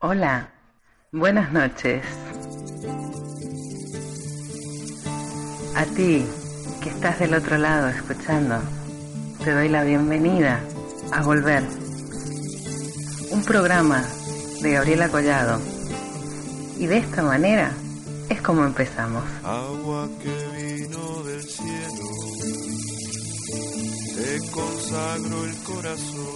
Hola, buenas noches. A ti que estás del otro lado escuchando, te doy la bienvenida a Volver. Un programa de Gabriela Collado. Y de esta manera es como empezamos. Agua que vino del cielo, te consagro el corazón.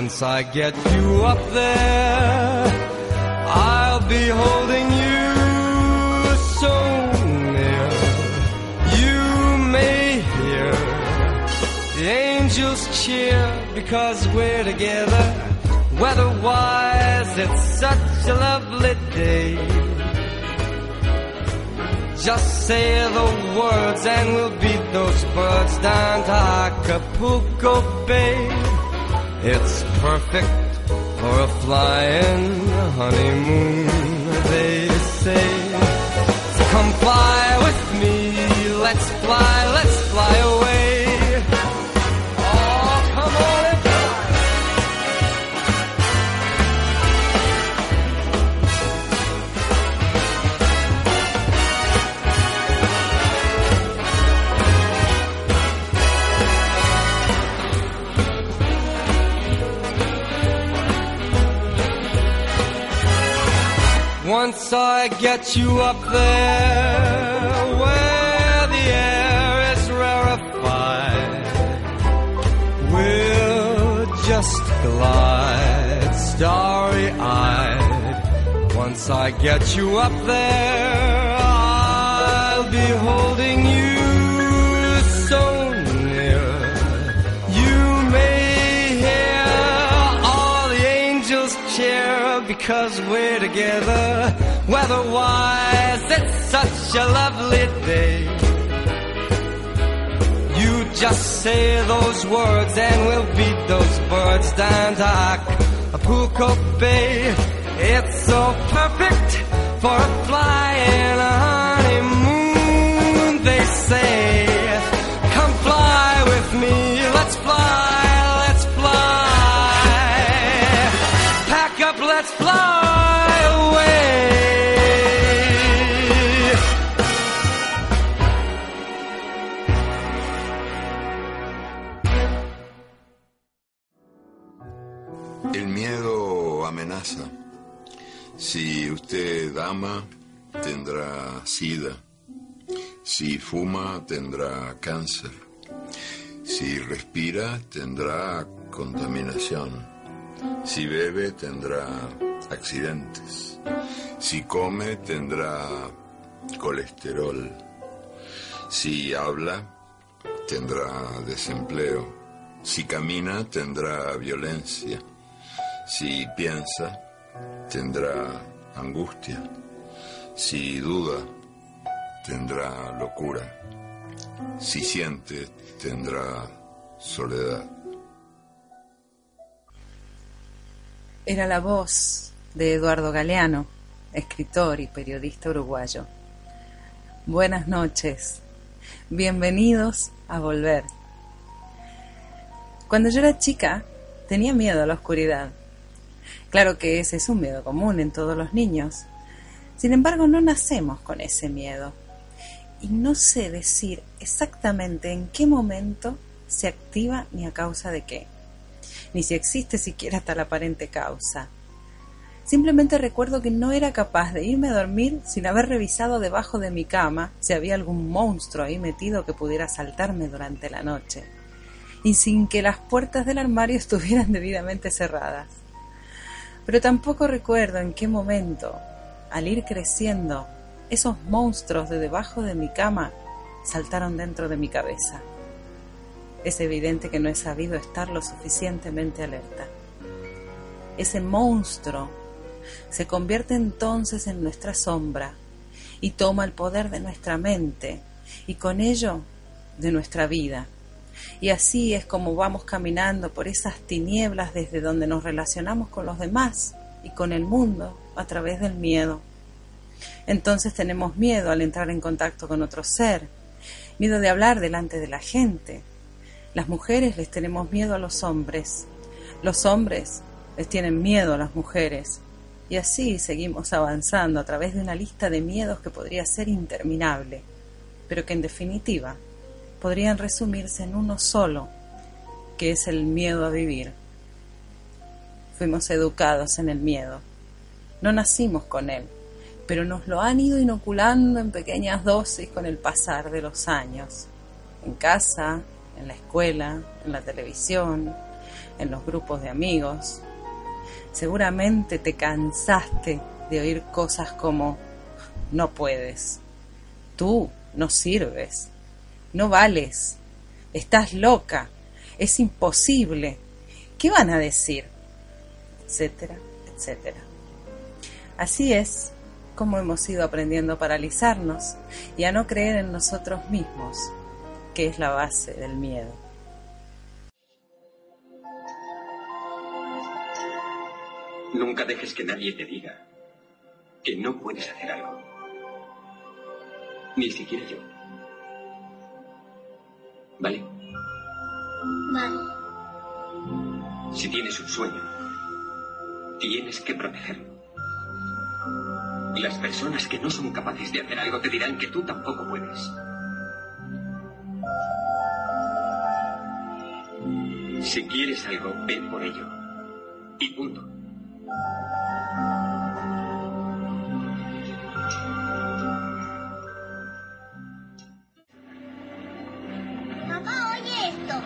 Once I get you up there, I'll be holding you so near. You may hear the angels cheer because we're together. Weather-wise, it's such a lovely day. Just say the words and we'll beat those birds down to Acapulco Bay. It's perfect for a flying honeymoon, they say. So come fly with me, let's fly, let's fly away. Once I get you up there where the air is rarefied, we'll just glide starry eyed. Once I get you up there, I'll be holding you because we're together. Weather-wise, it's such a lovely day. You just say those words and we'll beat those birds down to Acapulco Bay. It's so perfect for a flying honeymoon, they say. Let's fly. El miedo amenaza. Si usted ama, tendrá sida. Si fuma, tendrá cáncer. Si respira, tendrá contaminación. Si bebe, tendrá accidentes. Si come, tendrá colesterol. Si habla, tendrá desempleo. Si camina, tendrá violencia. Si piensa, tendrá angustia. Si duda, tendrá locura. Si siente, tendrá soledad. Era la voz de Eduardo Galeano, escritor y periodista uruguayo. Buenas noches, bienvenidos a Volver. Cuando yo era chica, tenía miedo a la oscuridad. Claro que ese es un miedo común en todos los niños. Sin embargo, no nacemos con ese miedo. y no sé decir exactamente en qué momento se activa ni a causa de qué, ni si existe siquiera tal aparente causa. Simplemente recuerdo que no era capaz de irme a dormir sin haber revisado debajo de mi cama si había algún monstruo ahí metido que pudiera saltarme durante la noche, y sin que las puertas del armario estuvieran debidamente cerradas. Pero tampoco recuerdo en qué momento, al ir creciendo, esos monstruos de debajo de mi cama saltaron dentro de mi cabeza. Es evidente que no he sabido estar lo suficientemente alerta. Ese monstruo se convierte entonces en nuestra sombra y toma el poder de nuestra mente y con ello de nuestra vida. Y así es como vamos caminando por esas tinieblas desde donde nos relacionamos con los demás y con el mundo a través del miedo. Entonces tenemos miedo al entrar en contacto con otro ser, miedo de hablar delante de la gente. Las mujeres les tenemos miedo a los hombres, los hombres les tienen miedo a las mujeres. Y así seguimos avanzando a través de una lista de miedos que podría ser interminable, pero que en definitiva podrían resumirse en uno solo, que es el miedo a vivir. Fuimos educados en el miedo, no nacimos con él, pero nos lo han ido inoculando en pequeñas dosis con el pasar de los años, en casa, en la escuela, en la televisión, en los grupos de amigos. Seguramente te cansaste de oír cosas como no puedes, tú no sirves, no vales, estás loca, es imposible, ¿qué van a decir? etcétera, etcétera. Así es cómo hemos ido aprendiendo a paralizarnos y a no creer en nosotros mismos, que es la base del miedo. Nunca dejes que nadie te diga que no puedes hacer algo. Ni siquiera yo. ¿Vale? Vale. Si tienes un sueño, tienes que protegerlo. Y las personas que no son capaces de hacer algo te dirán que tú tampoco puedes. Si quieres algo, ven por ello. Y punto. Papá, oye esto.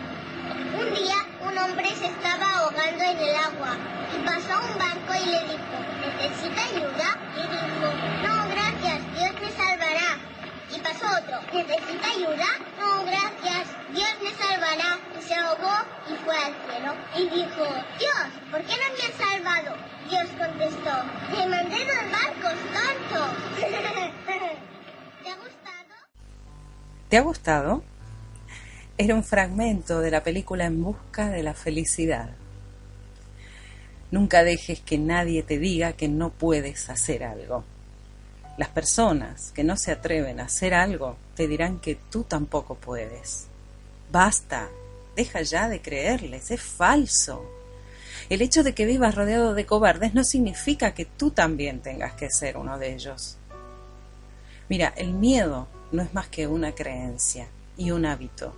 Un día un hombre se estaba ahogando en el agua y pasó a un barco y le dijo, ¿necesita ayuda? Y dijo, no, gracias, Dios me salvará. Y pasó otro, ¿necesita ayuda? No, gracias, Dios me salvará. Y se ahogó y fue al cielo. Y dijo, Dios, ¿por qué no me has salvado? Dios contestó, te mandé dos barcos, tonto. ¿Te ha gustado? ¿Te ha gustado? Era un fragmento de la película En Busca de la Felicidad. Nunca dejes que nadie te diga que no puedes hacer algo. Las personas que no se atreven a hacer algo te dirán que tú tampoco puedes. Basta, deja ya de creerles, es falso. El hecho de que vivas rodeado de cobardes no significa que tú también tengas que ser uno de ellos. Mira, el miedo no es más que una creencia y un hábito,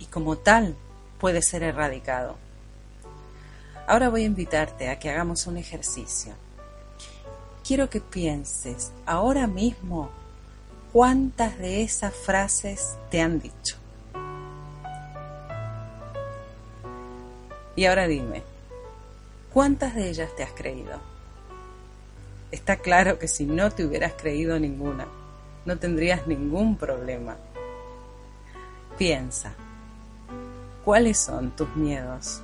y como tal puede ser erradicado. Ahora voy a invitarte a que hagamos un ejercicio. Quiero que pienses ahora mismo cuántas de esas frases te han dicho. Y ahora dime, ¿cuántas de ellas te has creído? Está claro que si no te hubieras creído ninguna, no tendrías ningún problema. Piensa, ¿cuáles son tus miedos?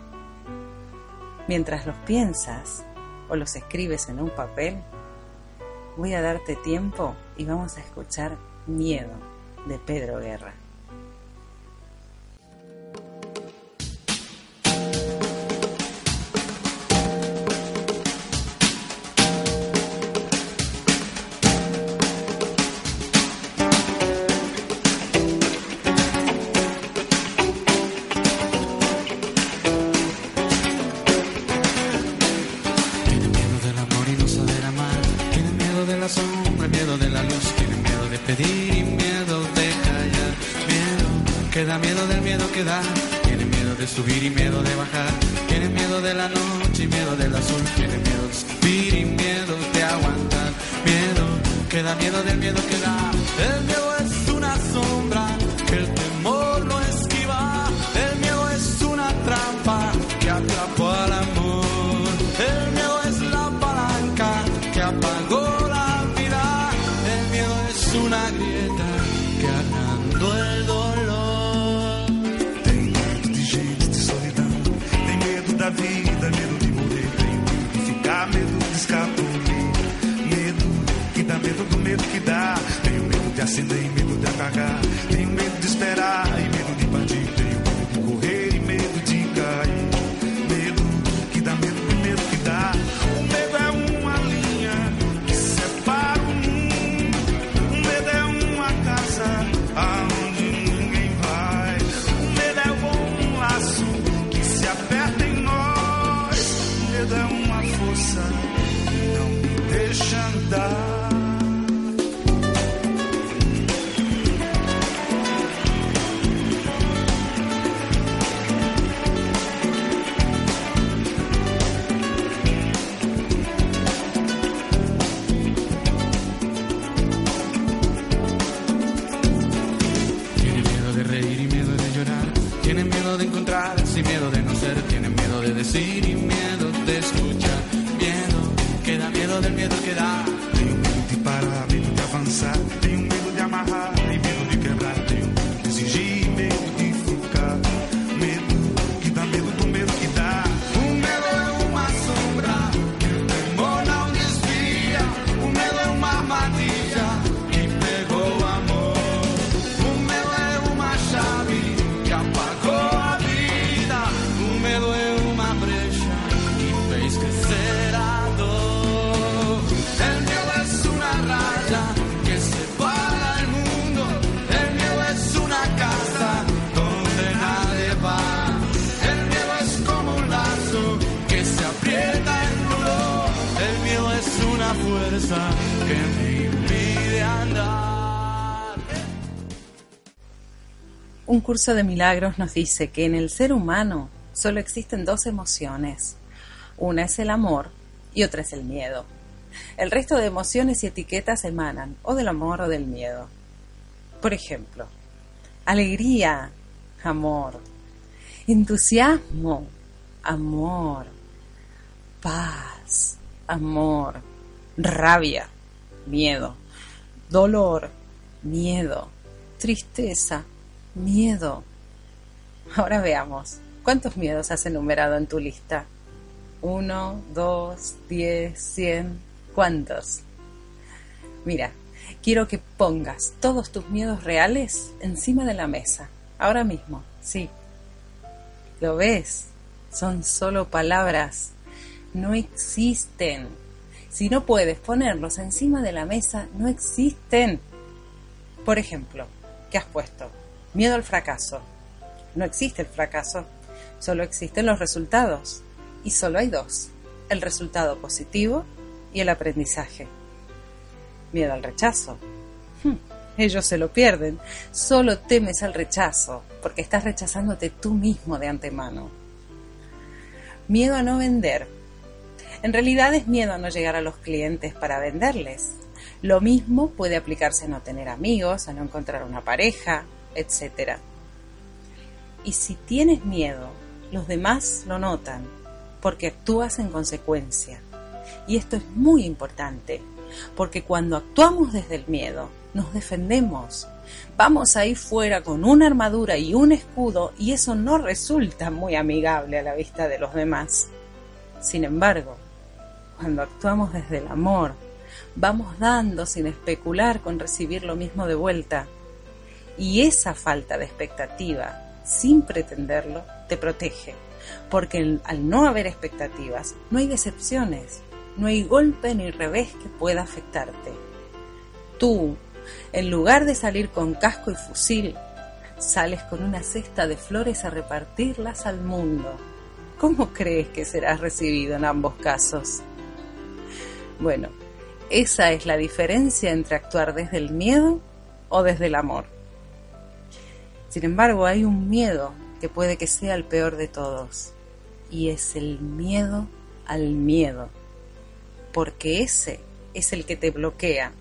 Mientras los piensas o los escribes en un papel, voy a darte tiempo y vamos a escuchar Miedo de Pedro Guerra. Da miedo del miedo que da. Tiene miedo de subir y miedo de bajar. Tiene miedo de la noche y miedo del azul. Tiene miedo de subir y miedo de aguantar. Miedo que da miedo del miedo que da. El miedo curso de milagros nos dice que en el ser humano solo existen dos emociones. Una es el amor y otra es el miedo. El resto de emociones y etiquetas emanan o del amor o del miedo. Por ejemplo, alegría, amor. Entusiasmo, amor. Paz, amor. Rabia, miedo. Dolor, miedo. Tristeza, miedo. Ahora veamos, ¿cuántos miedos has enumerado en tu lista? Uno, dos, diez, cien. ¿Cuántos? Mira, quiero que pongas todos tus miedos reales encima de la mesa. Ahora mismo, sí. ¿Lo ves? Son solo palabras. No existen. Si no puedes ponerlos encima de la mesa, no existen. Por ejemplo, ¿qué has puesto? Miedo al fracaso. No existe el fracaso, solo existen los resultados. Y solo hay dos, el resultado positivo y el aprendizaje. Miedo al rechazo. Hmm, ellos se lo pierden. Solo temes al rechazo, porque estás rechazándote tú mismo de antemano. Miedo a no vender. En realidad es miedo a no llegar a los clientes para venderles. Lo mismo puede aplicarse a no tener amigos, a no encontrar una pareja, etc. Y si tienes miedo, los demás lo notan, porque actúas en consecuencia. Y esto es muy importante, porque cuando actuamos desde el miedo, nos defendemos. Vamos ahí fuera con una armadura y un escudo y eso no resulta muy amigable a la vista de los demás. Sin embargo, cuando actuamos desde el amor, vamos dando sin especular con recibir lo mismo de vuelta. Y esa falta de expectativa, sin pretenderlo, te protege, porque al no haber expectativas, no hay decepciones, no hay golpe ni revés que pueda afectarte. Tú, en lugar de salir con casco y fusil, sales con una cesta de flores a repartirlas al mundo. ¿Cómo crees que serás recibido en ambos casos? Bueno, esa es la diferencia entre actuar desde el miedo o desde el amor. Sin embargo, hay un miedo que puede que sea el peor de todos, y es el miedo al miedo, porque ese es el que te bloquea,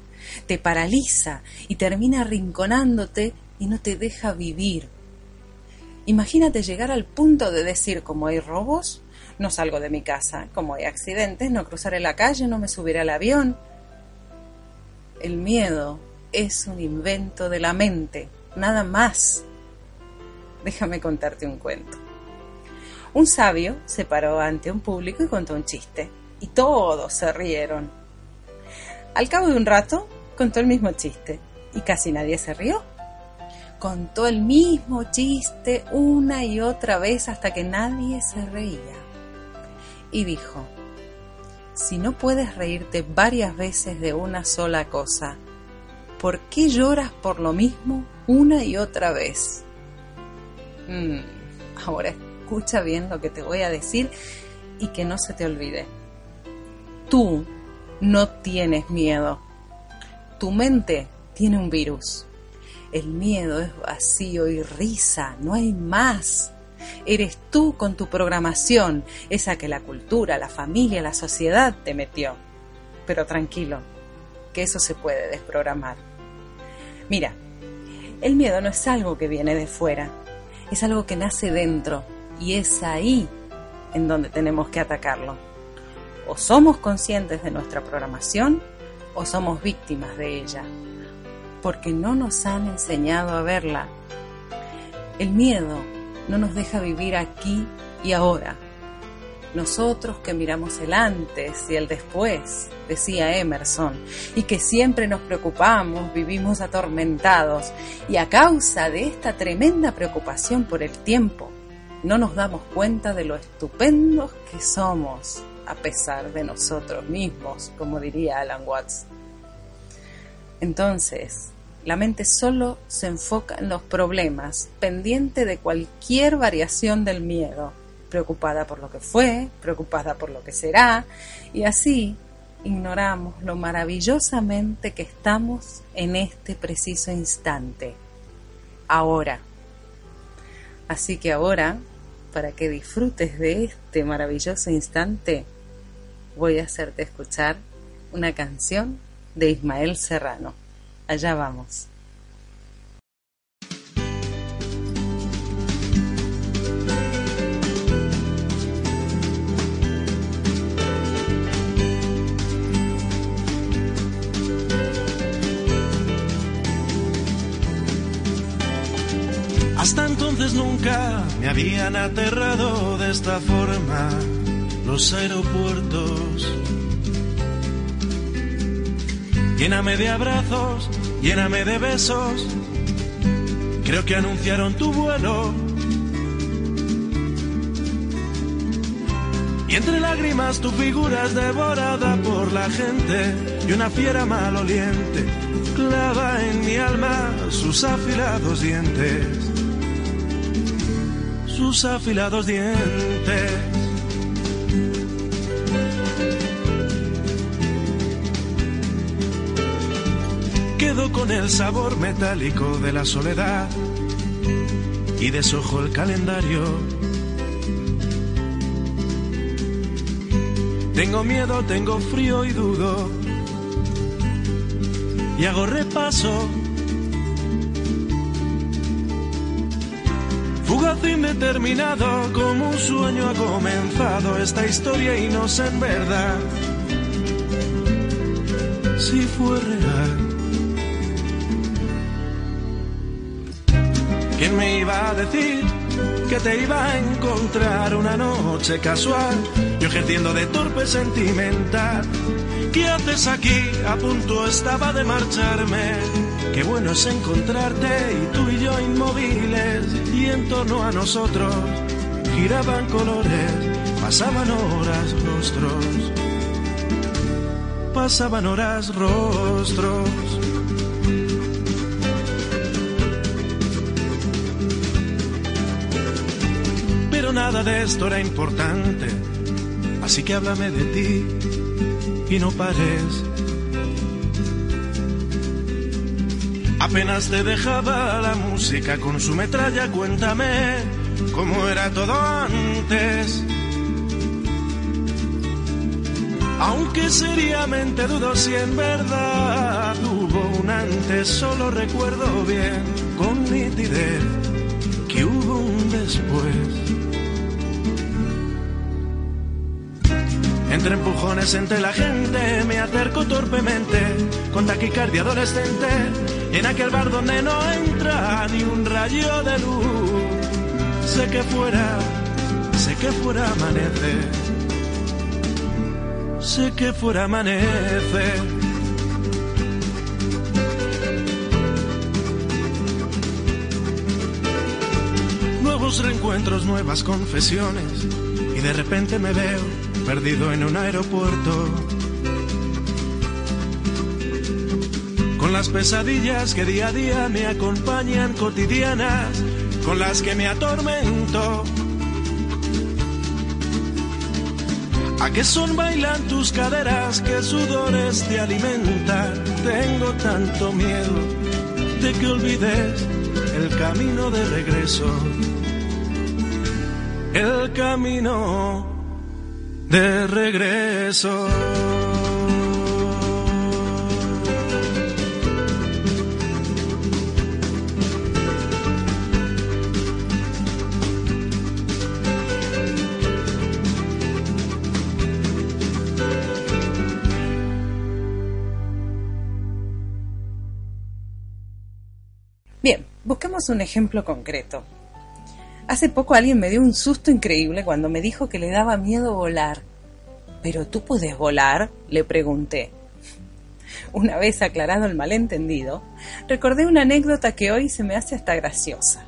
te paraliza y termina arrinconándote y no te deja vivir. Imagínate llegar al punto de decir, como hay robos, no salgo de mi casa, como hay accidentes, no cruzaré la calle, no me subiré al avión. El miedo es un invento de la mente, nada más. Déjame contarte un cuento. Un sabio se paró ante un público y contó un chiste, y todos se rieron. Al cabo de un rato, contó el mismo chiste, y casi nadie se rió. Contó el mismo chiste una y otra vez hasta que nadie se reía. Y dijo, si no puedes reírte varias veces de una sola cosa, ¿por qué lloras por lo mismo una y otra vez? Mm, ahora escucha bien lo que te voy a decir y que no se te olvide. Tú no tienes miedo. Tu mente tiene un virus. El miedo es vacío y risa, no hay más. Eres tú con tu programación, esa que la cultura, la familia, la sociedad te metió. Pero tranquilo, que eso se puede desprogramar. Mira, el miedo no es algo que viene de fuera, es algo que nace dentro y es ahí en donde tenemos que atacarlo. O somos conscientes de nuestra programación o somos víctimas de ella porque no nos han enseñado a verla. El miedo no nos deja vivir aquí y ahora. Nosotros que miramos el antes y el después, decía Emerson, y que siempre nos preocupamos, vivimos atormentados, y a causa de esta tremenda preocupación por el tiempo, no nos damos cuenta de lo estupendos que somos, a pesar de nosotros mismos, como diría Alan Watts. Entonces, la mente solo se enfoca en los problemas, pendiente de cualquier variación del miedo, preocupada por lo que fue, preocupada por lo que será, y así ignoramos lo maravillosamente que estamos en este preciso instante, ahora. Así que ahora, para que disfrutes de este maravilloso instante, voy a hacerte escuchar una canción de Ismael Serrano. Allá vamos. Entonces nunca me habían aterrado de esta forma los aeropuertos. Lléname de abrazos, lléname de besos. Creo que anunciaron tu vuelo. Y entre lágrimas tu figura es devorada por la gente y una fiera maloliente clava en mi alma sus afilados dientes. Sus afilados dientes. Quedo con el sabor metálico de la soledad y desojo el calendario. Tengo miedo, tengo frío y dudo. Y hago repaso. Fugaz indeterminado, como un sueño ha comenzado esta historia y no sé en verdad si fue real. ¿Quién me iba a decir que te iba a encontrar una noche casual? Yo ejerciendo de torpe sentimental. ¿Qué haces aquí? A punto estaba de marcharme. Qué bueno es encontrarte y tú y yo inmóviles. Y en torno a nosotros giraban colores, pasaban horas rostros. Pasaban horas rostros. Pero nada de esto era importante. Así que háblame de ti y no pares. Apenas te dejaba la música con su metralla, cuéntame cómo era todo antes. Aunque seriamente dudo si en verdad hubo un antes, solo recuerdo bien con nitidez que hubo un después. Entre empujones entre la gente me acerco torpemente con taquicardia adolescente en aquel bar donde no entra ni un rayo de luz. Sé que fuera, sé que fuera amanecer, sé que fuera amanecer. Nuevos reencuentros, nuevas confesiones y de repente me veo perdido en un aeropuerto. Las pesadillas que día a día me acompañan cotidianas, con las que me atormento. ¿A qué son bailan tus caderas? ¿Qué sudores te alimentan? Tengo tanto miedo de que olvides el camino de regreso. El camino de regreso. Busquemos un ejemplo concreto. Hace poco alguien me dio un susto increíble cuando me dijo que le daba miedo volar. ¿Pero tú puedes volar? le pregunté. Una vez aclarado el malentendido, recordé una anécdota que hoy se me hace hasta graciosa.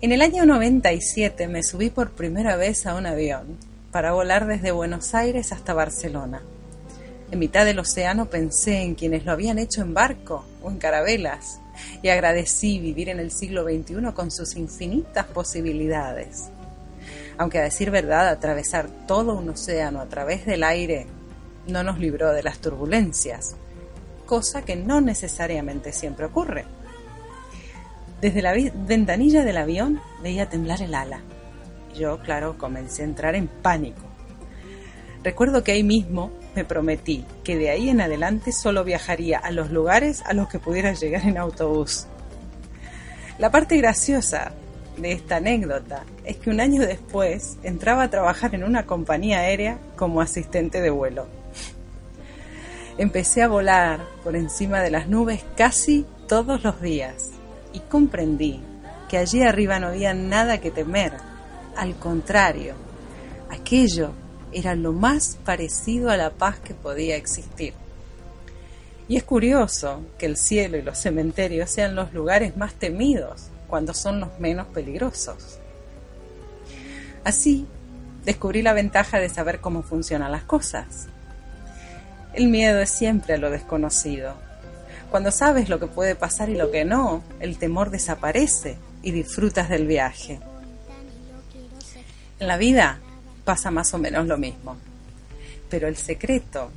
En el año 97 me subí por primera vez a un avión para volar desde Buenos Aires hasta Barcelona. En mitad del océano pensé en quienes lo habían hecho en barco o en carabelas y agradecí vivir en el siglo XXI con sus infinitas posibilidades. Aunque a decir verdad, atravesar todo un océano a través del aire no nos libró de las turbulencias, cosa que no necesariamente siempre ocurre. Desde la ventanilla del avión veía temblar el ala. Yo, claro, comencé a entrar en pánico. Recuerdo que ahí mismo me prometí que de ahí en adelante solo viajaría a los lugares a los que pudiera llegar en autobús. La parte graciosa de esta anécdota es que un año después entraba a trabajar en una compañía aérea como asistente de vuelo. Empecé a volar por encima de las nubes casi todos los días y comprendí que allí arriba no había nada que temer. Al contrario, aquello era lo más parecido a la paz que podía existir. Y es curioso que el cielo y los cementerios sean los lugares más temidos cuando son los menos peligrosos. Así, descubrí la ventaja de saber cómo funcionan las cosas. El miedo es siempre a lo desconocido. Cuando sabes lo que puede pasar y lo que no, el temor desaparece y disfrutas del viaje. En la vida pasa más o menos lo mismo. Pero el secreto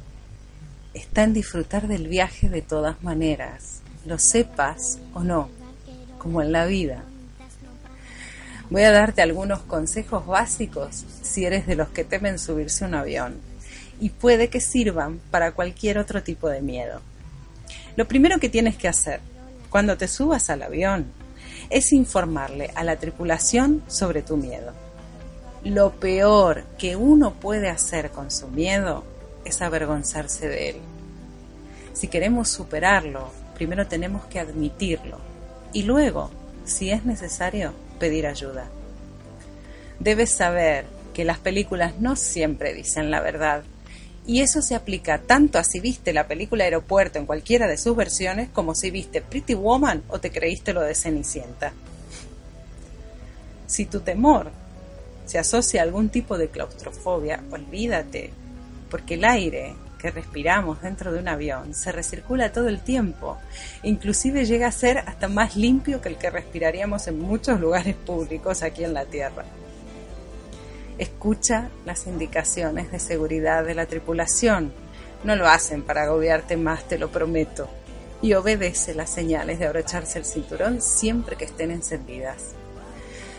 está en disfrutar del viaje de todas maneras, lo sepas o no, como en la vida. Voy a darte algunos consejos básicos si eres de los que temen subirse a un avión y puede que sirvan para cualquier otro tipo de miedo. Lo primero que tienes que hacer cuando te subas al avión es informarle a la tripulación sobre tu miedo. Lo peor que uno puede hacer con su miedo es avergonzarse de él. Si queremos superarlo, primero tenemos que admitirlo y luego, si es necesario, pedir ayuda. Debes saber que las películas no siempre dicen la verdad y eso se aplica tanto a si viste la película Aeropuerto en cualquiera de sus versiones como si viste Pretty Woman o te creíste lo de Cenicienta. Si tu temor se asocia a algún tipo de claustrofobia, olvídate, porque el aire que respiramos dentro de un avión se recircula todo el tiempo, inclusive llega a ser hasta más limpio que el que respiraríamos en muchos lugares públicos aquí en la Tierra. Escucha las indicaciones de seguridad de la tripulación. No lo hacen para agobiarte más, te lo prometo. y obedece las señales de abrocharse el cinturón siempre que estén encendidas.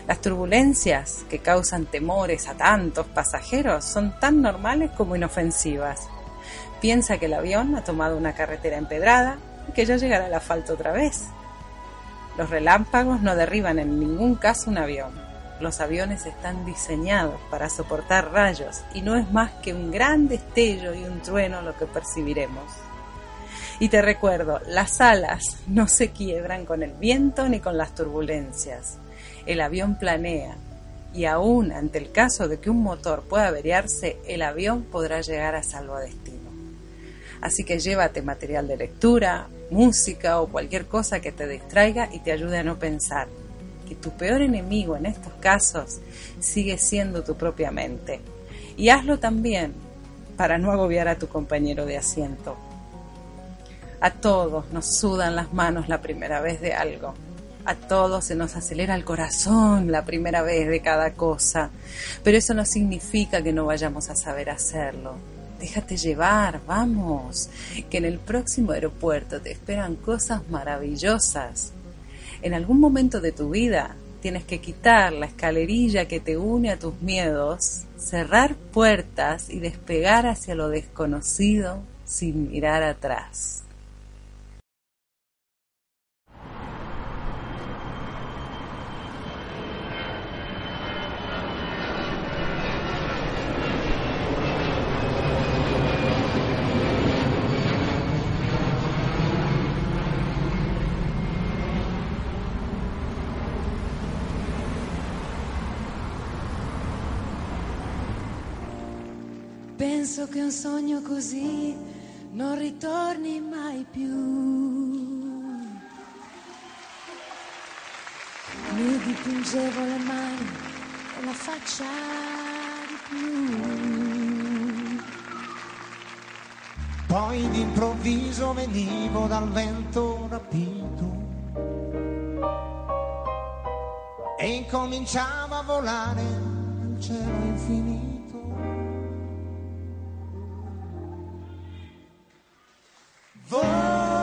Las turbulencias que causan temores a tantos pasajeros son tan normales como inofensivas. Piensa que el avión ha tomado una carretera empedrada y que ya llegará al asfalto otra vez. Los relámpagos no derriban en ningún caso un avión. Los aviones están diseñados para soportar rayos y no es más que un gran destello y un trueno lo que percibiremos. Y te recuerdo, las alas no se quiebran con el viento ni con las turbulencias. El avión planea y aún ante el caso de que un motor pueda averiarse, el avión podrá llegar a salvo destino. Así que llévate material de lectura, música o cualquier cosa que te distraiga y te ayude a no pensar. Que tu peor enemigo en estos casos sigue siendo tu propia mente. Y hazlo también para no agobiar a tu compañero de asiento. A todos nos sudan las manos la primera vez de algo. A todos se nos acelera el corazón la primera vez de cada cosa. Pero eso no significa que no vayamos a saber hacerlo déjate llevar, vamos, que en el próximo aeropuerto te esperan cosas maravillosas. En algún momento de tu vida tienes que quitar la escalerilla que te une a tus miedos, cerrar puertas y despegar hacia lo desconocido sin mirar atrás. Penso che un sogno così non ritorni mai più. Mi dipingevo le mani e la faccia di più. Poi d'improvviso venivo dal vento rapito e incominciavo a volare nel cielo infinito. Volare.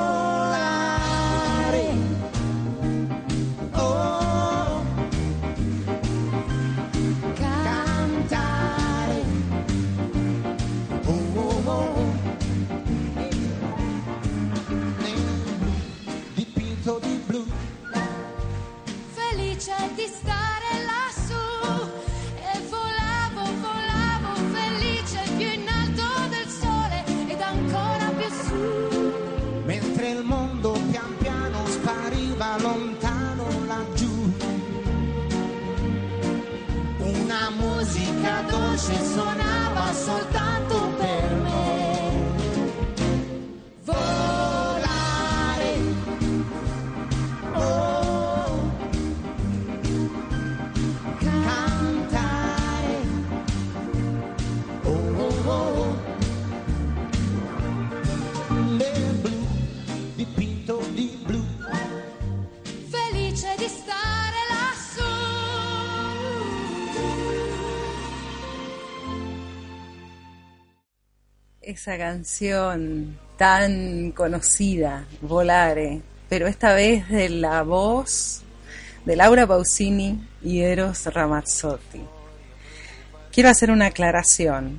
Esa canción tan conocida, Volare, pero esta vez de la voz de Laura Pausini y Eros Ramazzotti. Quiero hacer una aclaración.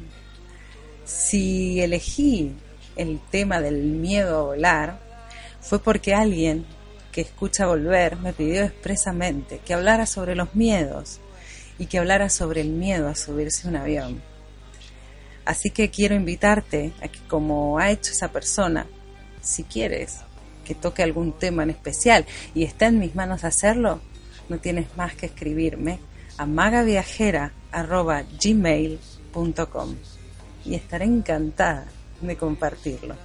Si elegí el tema del miedo a volar, fue porque alguien que escucha volver me pidió expresamente que hablara sobre los miedos y que hablara sobre el miedo a subirse a un avión. Así que quiero invitarte a que como ha hecho esa persona, si quieres que toque algún tema en especial y está en mis manos hacerlo, no tienes más que escribirme a magaviajera.gmail.com y estaré encantada de compartirlo.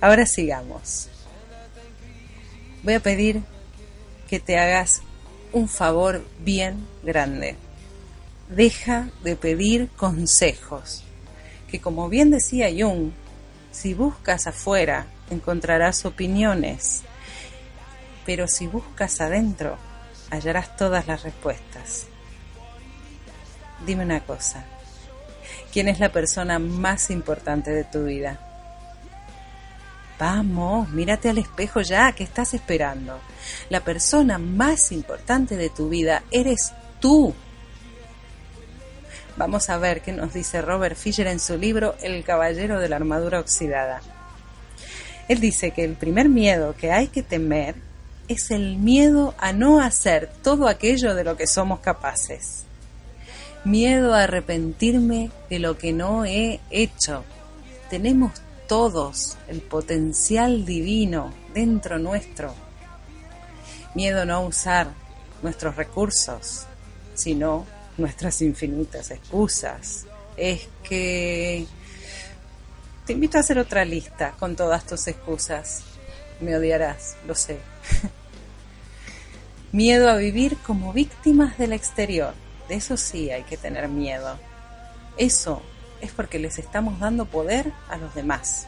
Ahora sigamos. Voy a pedir que te hagas un favor bien grande. Deja de pedir consejos, que como bien decía Jung, si buscas afuera encontrarás opiniones, pero si buscas adentro hallarás todas las respuestas. Dime una cosa, ¿quién es la persona más importante de tu vida? Vamos, mírate al espejo ya, ¿qué estás esperando? La persona más importante de tu vida eres tú. Vamos a ver qué nos dice Robert Fisher en su libro El Caballero de la Armadura Oxidada. Él dice que el primer miedo que hay que temer es el miedo a no hacer todo aquello de lo que somos capaces. Miedo a arrepentirme de lo que no he hecho. Tenemos todos el potencial divino dentro nuestro. Miedo a no usar nuestros recursos, sino nuestras infinitas excusas. Es que te invito a hacer otra lista con todas tus excusas. Me odiarás, lo sé. miedo a vivir como víctimas del exterior. De eso sí hay que tener miedo. Eso es porque les estamos dando poder a los demás.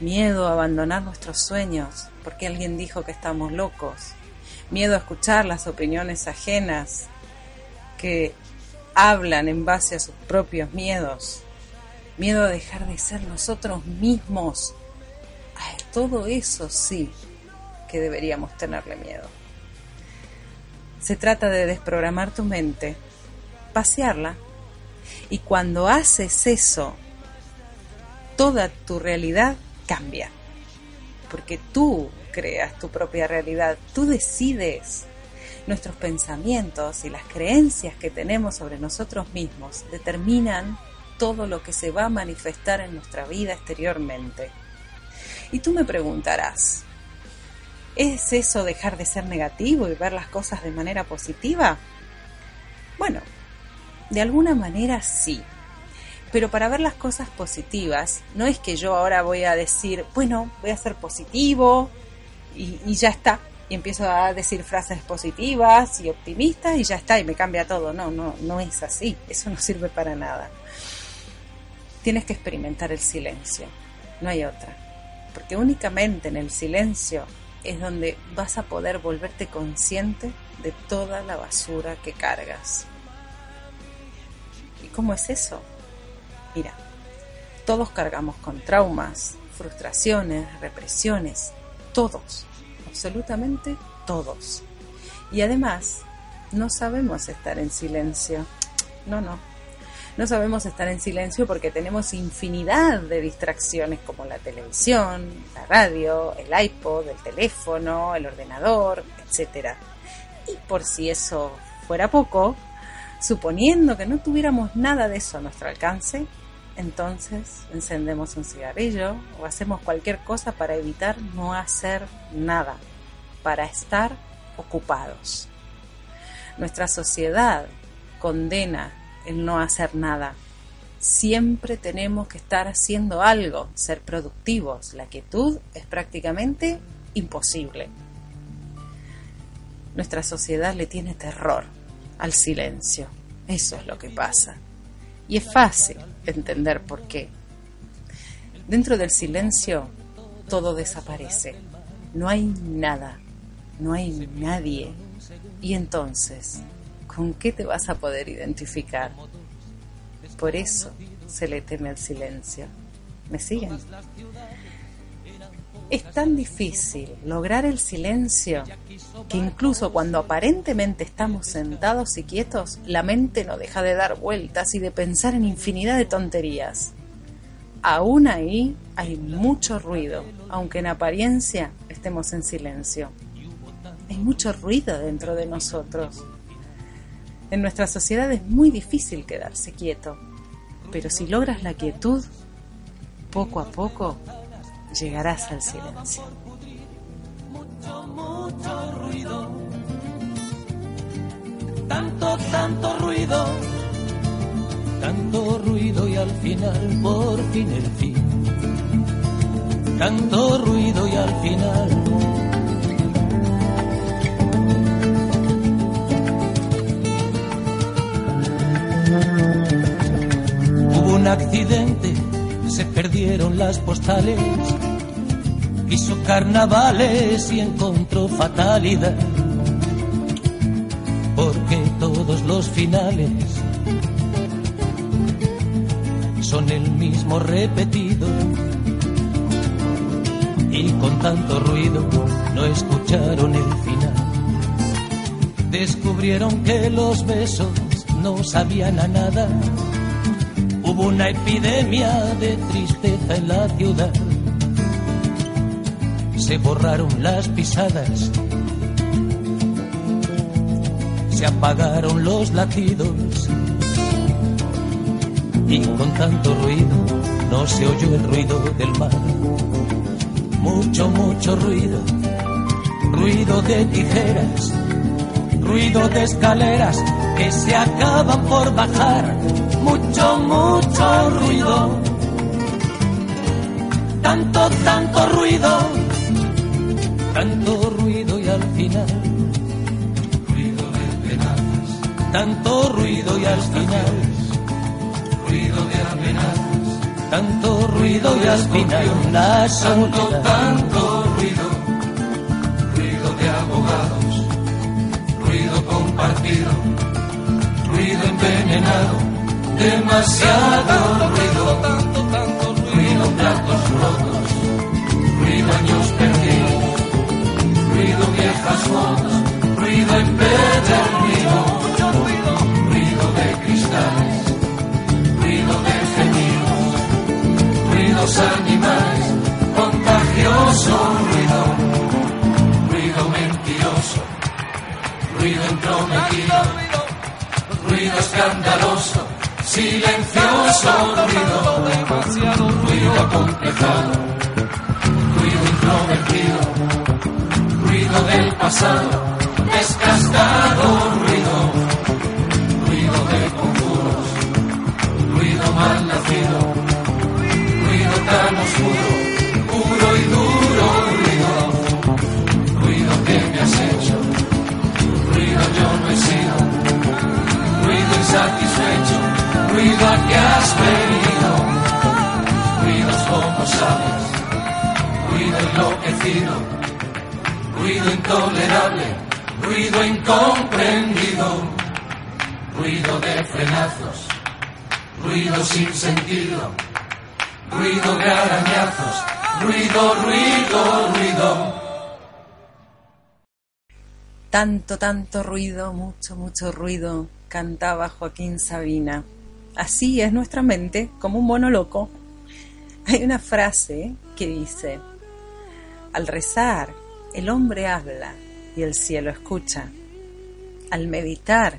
Miedo a abandonar nuestros sueños porque alguien dijo que estamos locos. Miedo a escuchar las opiniones ajenas que hablan en base a sus propios miedos. Miedo a dejar de ser nosotros mismos. A todo eso sí que deberíamos tenerle miedo. Se trata de desprogramar tu mente, pasearla, y cuando haces eso, toda tu realidad cambia. Porque tú creas tu propia realidad, tú decides. Nuestros pensamientos y las creencias que tenemos sobre nosotros mismos determinan todo lo que se va a manifestar en nuestra vida exteriormente. Y tú me preguntarás, ¿es eso dejar de ser negativo y ver las cosas de manera positiva? Bueno, de alguna manera sí. Pero para ver las cosas positivas, no es que yo ahora voy a decir, bueno, voy a ser positivo y, y ya está. Y empiezo a decir frases positivas y optimistas y ya está y me cambia todo. No, no, no es así. Eso no sirve para nada. Tienes que experimentar el silencio. No hay otra. Porque únicamente en el silencio es donde vas a poder volverte consciente de toda la basura que cargas. ¿Y cómo es eso? Mira, todos cargamos con traumas, frustraciones, represiones, todos, absolutamente todos. Y además, no sabemos estar en silencio. No, no. No sabemos estar en silencio porque tenemos infinidad de distracciones como la televisión, la radio, el iPod, el teléfono, el ordenador, etc. Y por si eso fuera poco, suponiendo que no tuviéramos nada de eso a nuestro alcance, entonces encendemos un cigarrillo o hacemos cualquier cosa para evitar no hacer nada, para estar ocupados. Nuestra sociedad condena el no hacer nada. Siempre tenemos que estar haciendo algo, ser productivos. La quietud es prácticamente imposible. Nuestra sociedad le tiene terror al silencio. Eso es lo que pasa. Y es fácil entender por qué. Dentro del silencio todo desaparece. No hay nada. No hay nadie. Y entonces, ¿con qué te vas a poder identificar? Por eso se le teme al silencio. ¿Me siguen? Es tan difícil lograr el silencio que incluso cuando aparentemente estamos sentados y quietos, la mente no deja de dar vueltas y de pensar en infinidad de tonterías. Aún ahí hay mucho ruido, aunque en apariencia estemos en silencio. Hay mucho ruido dentro de nosotros. En nuestra sociedad es muy difícil quedarse quieto, pero si logras la quietud, poco a poco llegarás al silencio. Mucho, mucho ruido. Tanto, tanto ruido. Tanto ruido y al final, por fin el fin. Tanto ruido y al final. Accidente, se perdieron las postales, hizo carnavales y encontró fatalidad, porque todos los finales son el mismo repetido. y con tanto ruido no escucharon el final. Descubrieron que los besos no sabían a nada. Hubo una epidemia de tristeza en la ciudad. Se borraron las pisadas, se apagaron los latidos y con tanto ruido no se oyó el ruido del mar. Mucho, mucho ruido, ruido de tijeras, ruido de escaleras que se acaban por bajar. Mucho, mucho ruido, tanto, tanto ruido, tanto ruido y al final. Ruido de penas, tanto ruido y al final ruido de amenazas, tanto ruido y al final. Tanto ruido, ruido de abogados, ruido compartido, ruido envenenado, demasiado ruido, tanto, tanto ruido, platos rotos, ruido años perdidos, ruido viejas fotos, ruido empedernido, ruido de cristales ruido de gemidos, ruidos animales, contagioso ruido, ruido mentiroso, ruido entrometido, ruido escandaloso, silencioso ruido, demasiado ruido acomplejado, ruido introvertido, ruido del pasado, descastado ruido, ruido de conjuros. Ruido mal nacido, ruido tan oscuro, puro y duro ruido, ruido que me has hecho, ruido yo no he sido, ruido insatisfecho, ruido a que has venido, ruidos como sabes, ruido enloquecido, ruido intolerable, ruido incomprendido, ruido de frenazos. Ruido sin sentido, ruido de arañazos, ruido, ruido, ruido. Tanto, tanto ruido, mucho, mucho ruido, cantaba Joaquín Sabina. Así es nuestra mente, como un mono loco. Hay una frase que dice, al rezar, el hombre habla y el cielo escucha. Al meditar,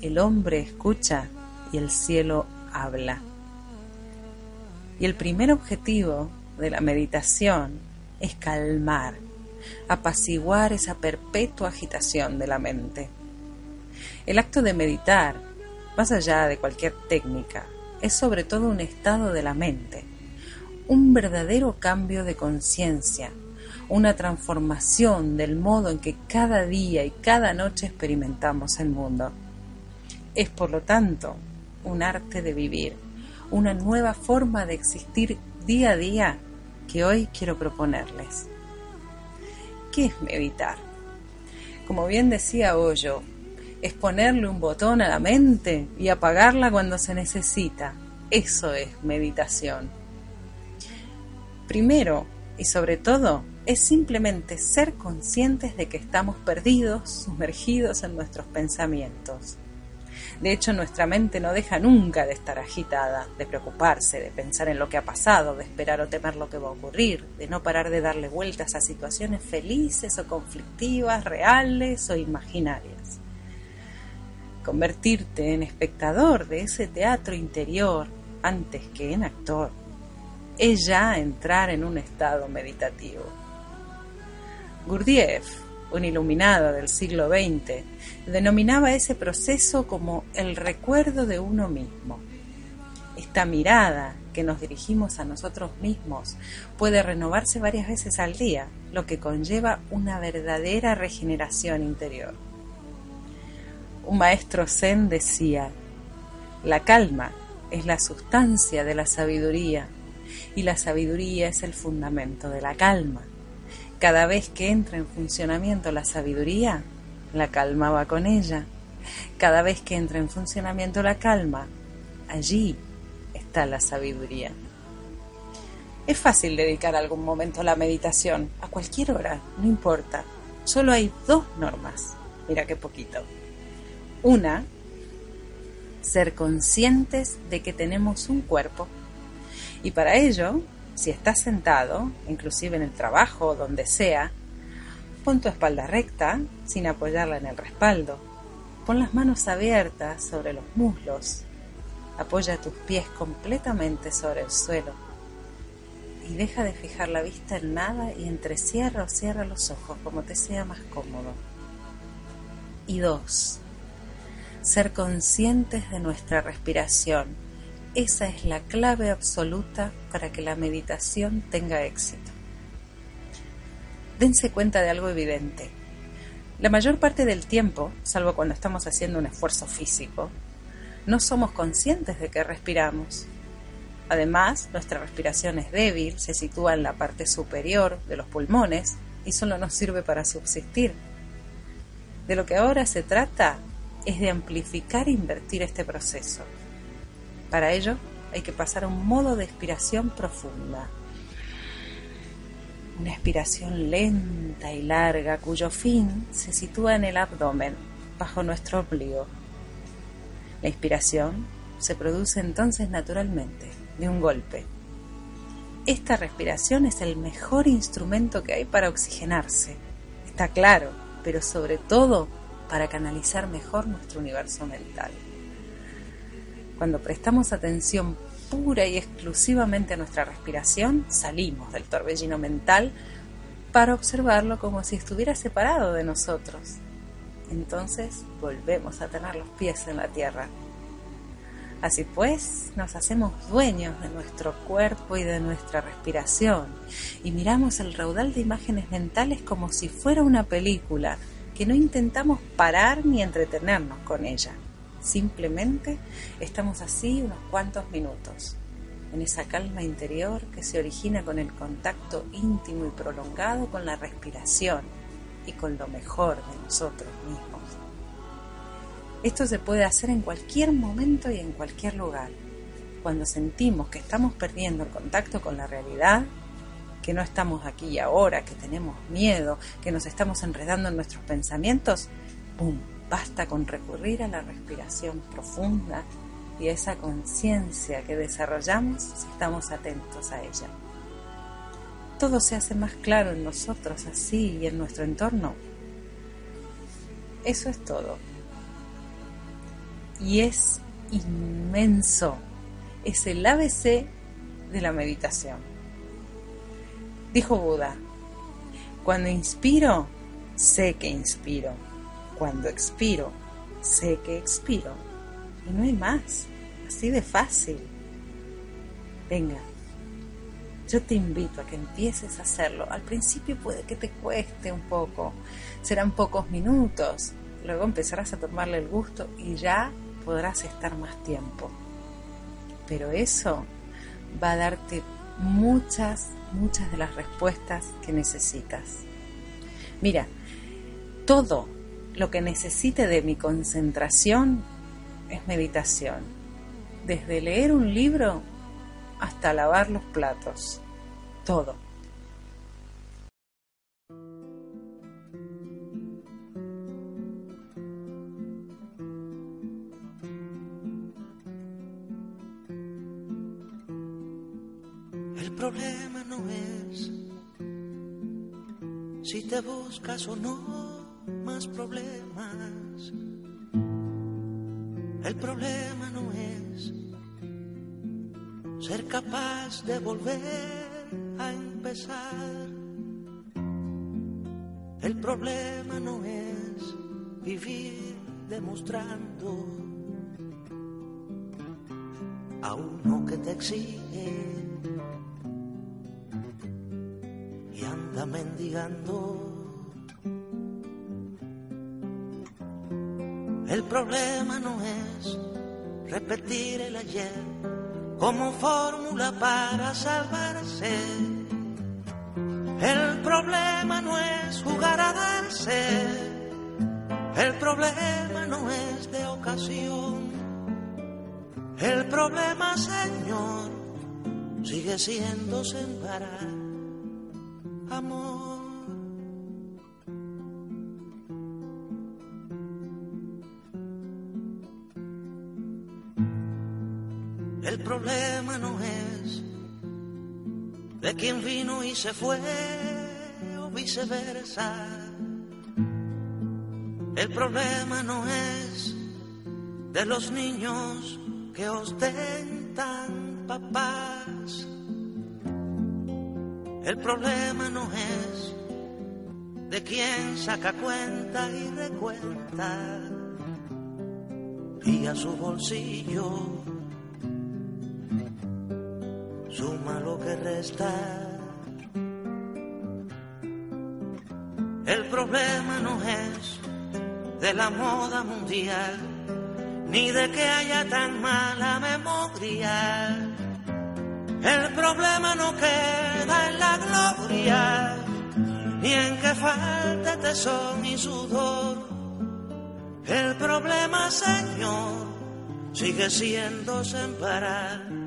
el hombre escucha y el cielo habla. Y el primer objetivo de la meditación es calmar, apaciguar esa perpetua agitación de la mente. El acto de meditar, más allá de cualquier técnica, es sobre todo un estado de la mente, un verdadero cambio de conciencia, una transformación del modo en que cada día y cada noche experimentamos el mundo. Es por lo tanto un arte de vivir, una nueva forma de existir día a día que hoy quiero proponerles. ¿Qué es meditar? Como bien decía Hoyo, es ponerle un botón a la mente y apagarla cuando se necesita. Eso es meditación. Primero y sobre todo es simplemente ser conscientes de que estamos perdidos, sumergidos en nuestros pensamientos. De hecho, nuestra mente no deja nunca de estar agitada, de preocuparse, de pensar en lo que ha pasado, de esperar o temer lo que va a ocurrir, de no parar de darle vueltas a situaciones felices o conflictivas, reales o imaginarias. Convertirte en espectador de ese teatro interior antes que en actor es ya entrar en un estado meditativo. Gurdjieff un iluminado del siglo XX, denominaba ese proceso como el recuerdo de uno mismo. Esta mirada que nos dirigimos a nosotros mismos puede renovarse varias veces al día, lo que conlleva una verdadera regeneración interior. Un maestro zen decía, la calma es la sustancia de la sabiduría y la sabiduría es el fundamento de la calma. Cada vez que entra en funcionamiento la sabiduría, la calma va con ella. Cada vez que entra en funcionamiento la calma, allí está la sabiduría. Es fácil dedicar algún momento a la meditación, a cualquier hora, no importa. Solo hay dos normas. Mira qué poquito. Una, ser conscientes de que tenemos un cuerpo. Y para ello, si estás sentado, inclusive en el trabajo donde sea, pon tu espalda recta sin apoyarla en el respaldo. Pon las manos abiertas sobre los muslos. Apoya tus pies completamente sobre el suelo. Y deja de fijar la vista en nada y entrecierra o cierra los ojos como te sea más cómodo. Y dos, ser conscientes de nuestra respiración. Esa es la clave absoluta para que la meditación tenga éxito. Dense cuenta de algo evidente. La mayor parte del tiempo, salvo cuando estamos haciendo un esfuerzo físico, no somos conscientes de que respiramos. Además, nuestra respiración es débil, se sitúa en la parte superior de los pulmones y solo nos sirve para subsistir. De lo que ahora se trata es de amplificar e invertir este proceso. Para ello hay que pasar a un modo de expiración profunda. Una expiración lenta y larga cuyo fin se sitúa en el abdomen, bajo nuestro ombligo. La inspiración se produce entonces naturalmente, de un golpe. Esta respiración es el mejor instrumento que hay para oxigenarse, está claro, pero sobre todo para canalizar mejor nuestro universo mental. Cuando prestamos atención pura y exclusivamente a nuestra respiración, salimos del torbellino mental para observarlo como si estuviera separado de nosotros. Entonces volvemos a tener los pies en la tierra. Así pues, nos hacemos dueños de nuestro cuerpo y de nuestra respiración y miramos el raudal de imágenes mentales como si fuera una película que no intentamos parar ni entretenernos con ella. Simplemente estamos así unos cuantos minutos, en esa calma interior que se origina con el contacto íntimo y prolongado con la respiración y con lo mejor de nosotros mismos. Esto se puede hacer en cualquier momento y en cualquier lugar. Cuando sentimos que estamos perdiendo el contacto con la realidad, que no estamos aquí y ahora, que tenemos miedo, que nos estamos enredando en nuestros pensamientos. Basta con recurrir a la respiración profunda y a esa conciencia que desarrollamos si estamos atentos a ella. Todo se hace más claro en nosotros así y en nuestro entorno. Eso es todo. Y es inmenso. Es el ABC de la meditación. Dijo Buda, cuando inspiro, sé que inspiro. Cuando expiro, sé que expiro. Y no hay más. Así de fácil. Venga, yo te invito a que empieces a hacerlo. Al principio puede que te cueste un poco. Serán pocos minutos. Luego empezarás a tomarle el gusto y ya podrás estar más tiempo. Pero eso va a darte muchas, muchas de las respuestas que necesitas. Mira, todo lo que necesite de mi concentración es meditación. Desde leer un libro hasta lavar los platos. Todo. Te buscas o no más problemas. El problema no es ser capaz de volver a empezar. El problema no es vivir demostrando a uno que te exige y anda mendigando. El problema no es repetir el ayer como fórmula para salvarse. El problema no es jugar a darse. El problema no es de ocasión. El problema, Señor, sigue siendo sembrar amor. Problema no es de quien vino y se fue o viceversa. El problema no es de los niños que ostentan papás. El problema no es de quien saca cuenta y recuenta y a su bolsillo suma lo que resta. El problema no es de la moda mundial, ni de que haya tan mala memoria. El problema no queda en la gloria, ni en que falte tesón y sudor. El problema, Señor, sigue siendo sembrar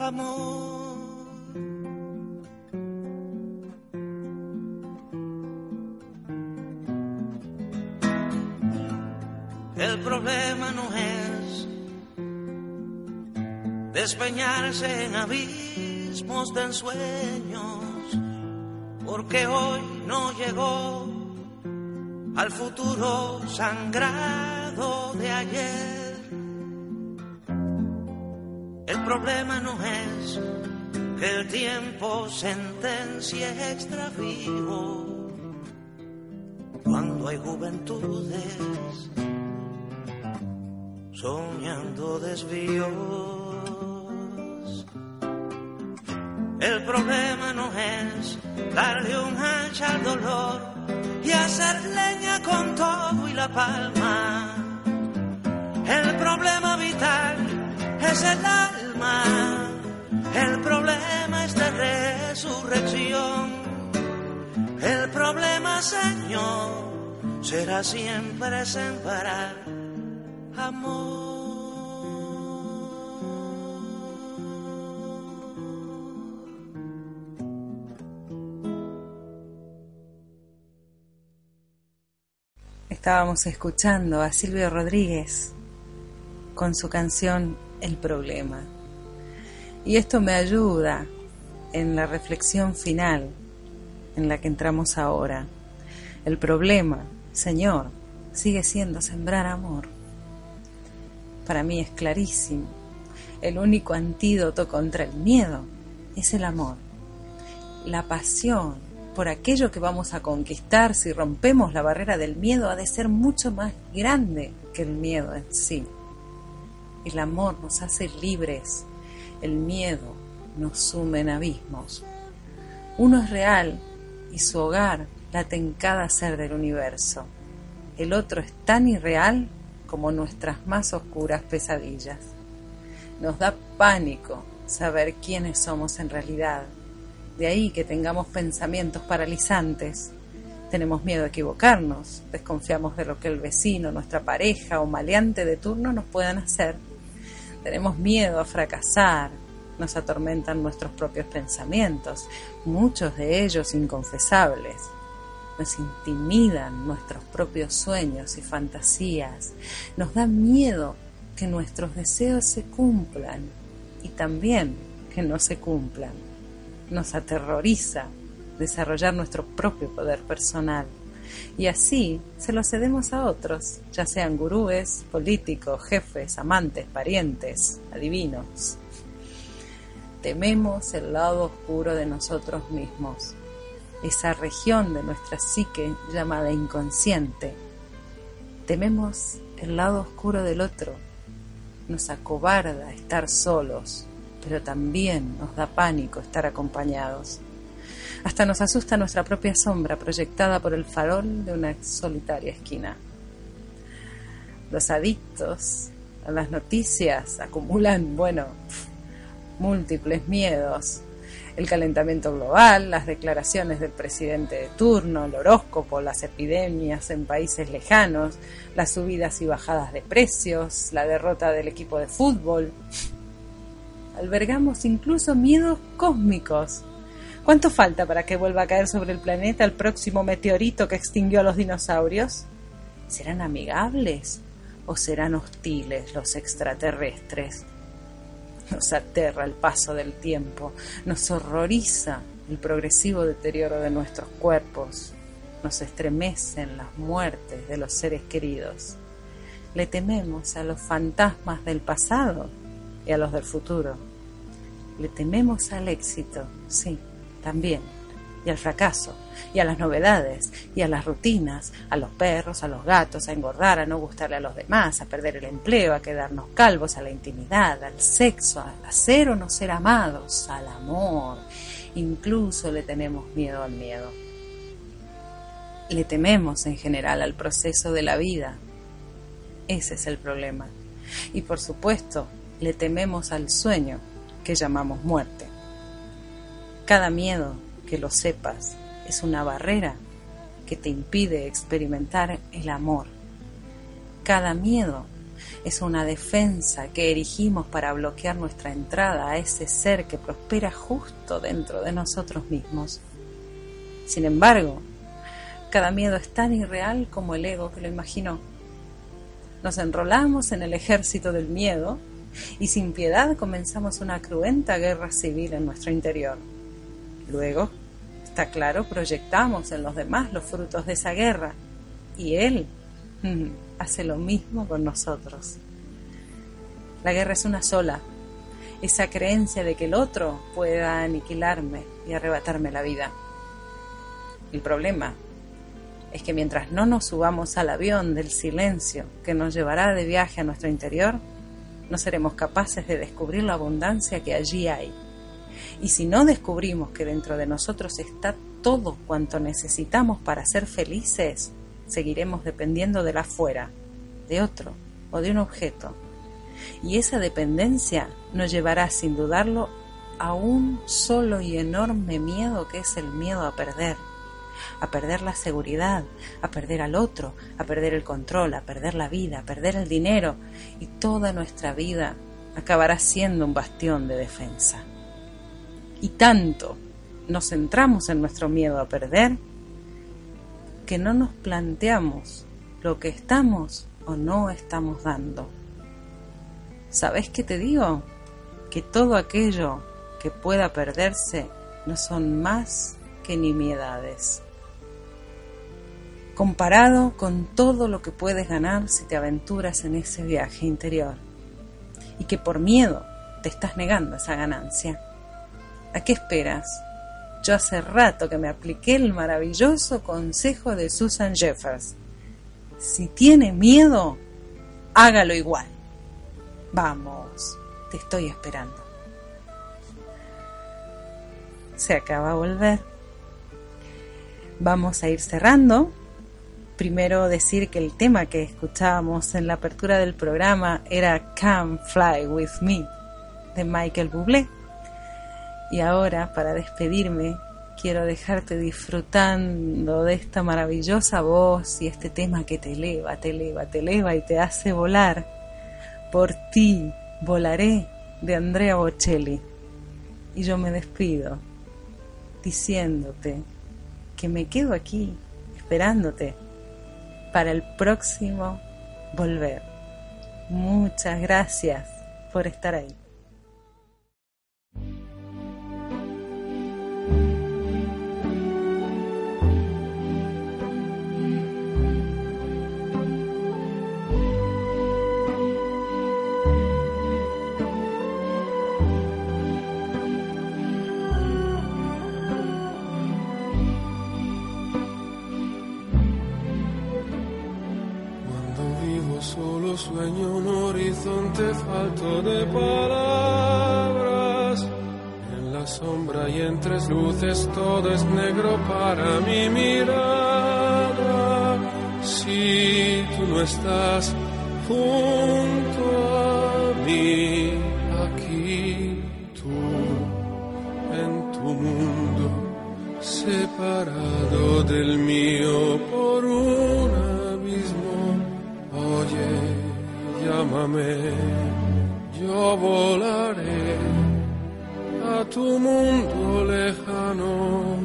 amor. El problema no es despeñarse en abismos de ensueños, porque hoy no llegó al futuro sangrado de ayer. El problema no es que el tiempo sentencie extravío cuando hay juventudes soñando desvíos. El problema no es darle un hacha al dolor y hacer leña con todo y la palma. El problema vital es el El problema es de resurrección. El problema, Señor, será siempre sembrar Estábamos escuchando a Silvio Rodríguez con su canción El problema. Y esto me ayuda en la reflexión final en la que entramos ahora. El problema, Señor, sigue siendo sembrar amor. Para mí es clarísimo. El único antídoto contra el miedo es el amor. La pasión por aquello que vamos a conquistar si rompemos la barrera del miedo ha de ser mucho más grande que el miedo en sí. El amor nos hace libres, el miedo nos sume en abismos. Uno es real y su hogar late en cada ser del universo el otro es tan irreal como nuestras más oscuras pesadillas. Nos da pánico saber quiénes somos en realidad. De ahí que tengamos pensamientos paralizantes. Tenemos miedo a equivocarnos, desconfiamos de lo que el vecino, nuestra pareja o maleante de turno nos puedan hacer. Tenemos miedo a fracasar, nos atormentan nuestros propios pensamientos, muchos de ellos inconfesables. Nos intimidan nuestros propios sueños y fantasías, nos da miedo que nuestros deseos se cumplan y también que no se cumplan. Nos aterroriza desarrollar nuestro propio poder personal y así se lo cedemos a otros, ya sean gurúes, políticos, jefes, amantes, parientes, adivinos. Tememos el lado oscuro de nosotros mismos esa región de nuestra psique llamada inconsciente. Tememos el lado oscuro del otro, nos acobarda estar solos, pero también nos da pánico estar acompañados. Hasta nos asusta nuestra propia sombra proyectada por el farol de una solitaria esquina. Los adictos a las noticias acumulan, bueno, múltiples miedos, el calentamiento global, las declaraciones del presidente de turno, el horóscopo, las epidemias en países lejanos, las subidas y bajadas de precios, la derrota del equipo de fútbol. albergamos incluso miedos cósmicos. ¿Cuánto falta para que vuelva a caer sobre el planeta el próximo meteorito que extinguió a los dinosaurios? ¿Serán amigables o serán hostiles los extraterrestres? Nos aterra el paso del tiempo, nos horroriza el progresivo deterioro de nuestros cuerpos, nos estremecen las muertes de los seres queridos. Le tememos a los fantasmas del pasado y a los del futuro. Le tememos al éxito, sí, también, y al fracaso, y a las novedades, y a las rutinas, a los perros, a los gatos, a engordar, a no gustarle a los demás, a perder el empleo, a quedarnos calvos, a la intimidad, al sexo, a ser o no ser amados, al amor. Incluso le tenemos miedo al miedo. Le tememos en general al proceso de la vida. Ese es el problema. Y por supuesto, le tememos al sueño que llamamos muerte. Cada miedo, que lo sepas, es una barrera que te impide experimentar el amor. Cada miedo es una defensa que erigimos para bloquear nuestra entrada a ese ser que prospera justo dentro de nosotros mismos. Sin embargo, cada miedo es tan irreal como el ego que lo imaginó. Nos enrolamos en el ejército del miedo y sin piedad comenzamos una cruenta guerra civil en nuestro interior. Luego, está claro, proyectamos en los demás los frutos de esa guerra y él hace lo mismo con nosotros. La guerra es una sola, esa creencia de que el otro pueda aniquilarme y arrebatarme la vida. El problema es que mientras no nos subamos al avión del silencio que nos llevará de viaje a nuestro interior, no seremos capaces de descubrir la abundancia que allí hay. Y si no descubrimos que dentro de nosotros está todo cuanto necesitamos para ser felices, seguiremos dependiendo de la afuera, de otro o de un objeto. Y esa dependencia nos llevará, sin dudarlo, a un solo y enorme miedo que es el miedo a perder a perder la seguridad, a perder al otro, a perder el control, a perder la vida, a perder el dinero y toda nuestra vida acabará siendo un bastión de defensa. Y tanto nos centramos en nuestro miedo a perder que no nos planteamos lo que estamos o no estamos dando. ¿Sabes qué te digo? Que todo aquello que pueda perderse no son más que nimiedades comparado con todo lo que puedes ganar si te aventuras en ese viaje interior y que por miedo te estás negando esa ganancia. ¿A qué esperas? Yo hace rato que me apliqué el maravilloso consejo de Susan Jeffers. Si tiene miedo, hágalo igual. Vamos, te estoy esperando. Se acaba de volver. Vamos a ir cerrando primero decir que el tema que escuchábamos en la apertura del programa era Come Fly With Me de Michael Bublé. Y ahora, para despedirme, quiero dejarte disfrutando de esta maravillosa voz y este tema que te eleva, te eleva, te eleva y te hace volar. Por ti volaré de Andrea Bocelli. Y yo me despido diciéndote que me quedo aquí esperándote para el próximo volver. Muchas gracias por estar ahí. Sueño un horizonte falto de palabras. En la sombra y en tres luces todo es negro para mi mirada. Si tú no estás junto a mí, aquí tú, en tu mundo, separado del mío por un llámame, yo volaré a tu mundo lejano.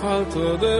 falta de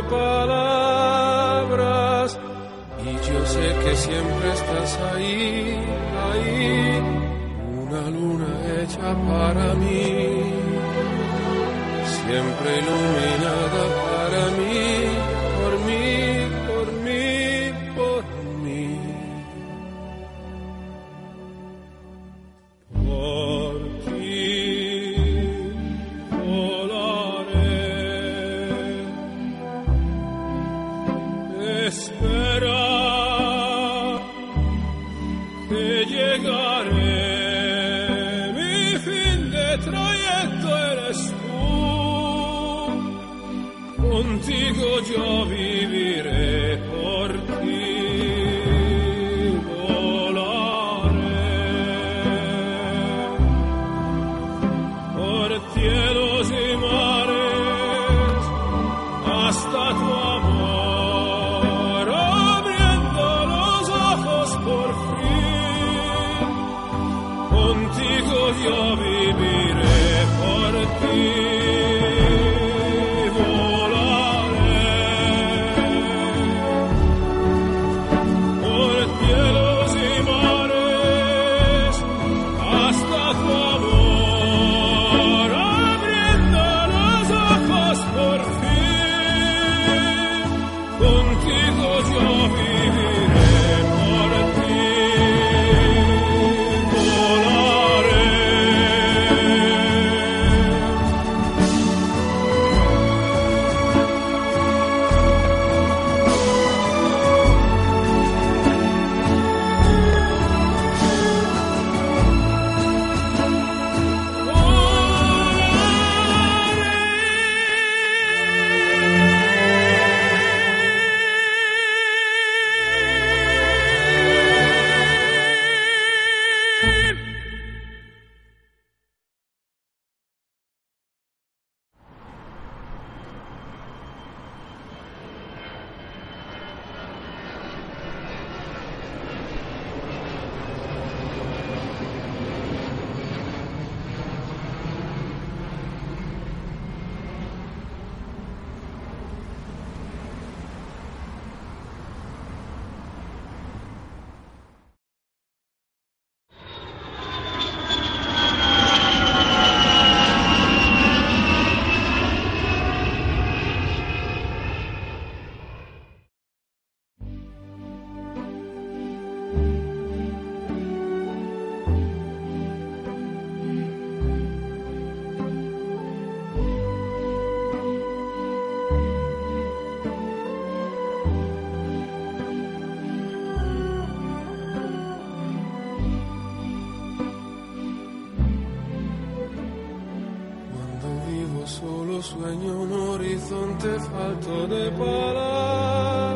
sueño un horizonte falto de palabras.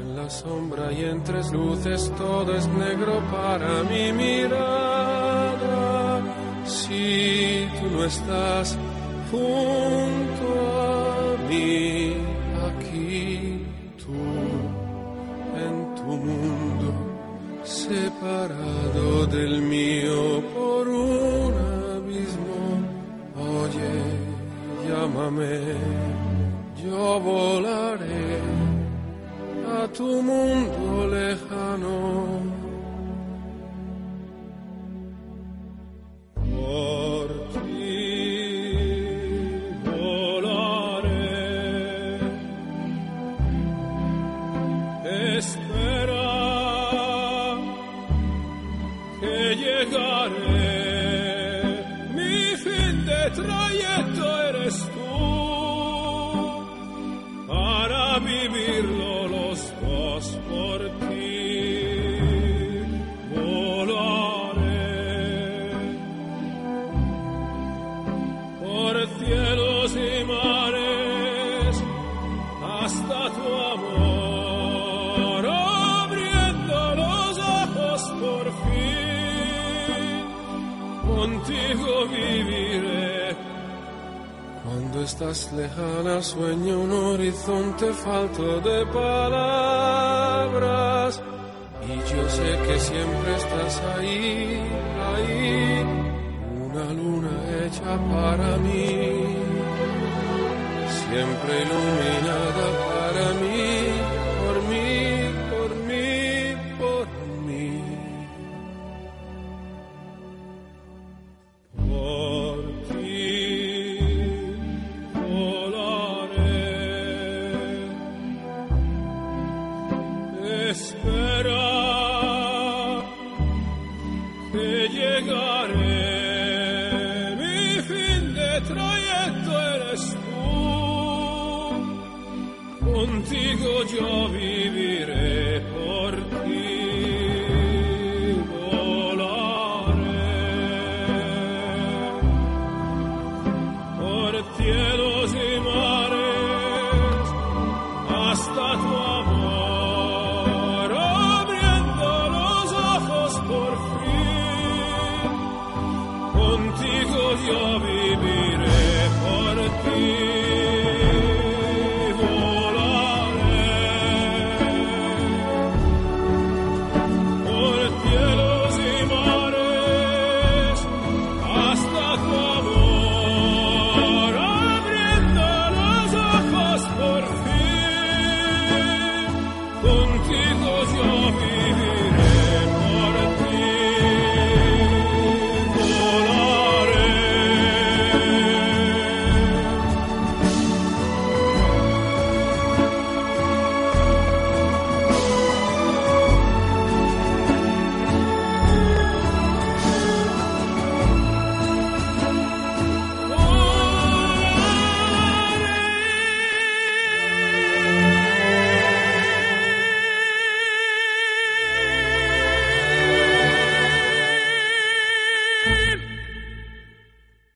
En la sombra y en tres luces todo es negro para mi mirada. Si tú no estás junto a mí, aquí tú en tu mundo separado del mío. llámame, yo volaré a tu mundo lejano. falto de palabras. Y yo sé que siempre estás ahí, ahí, una luna hecha para mí, siempre iluminada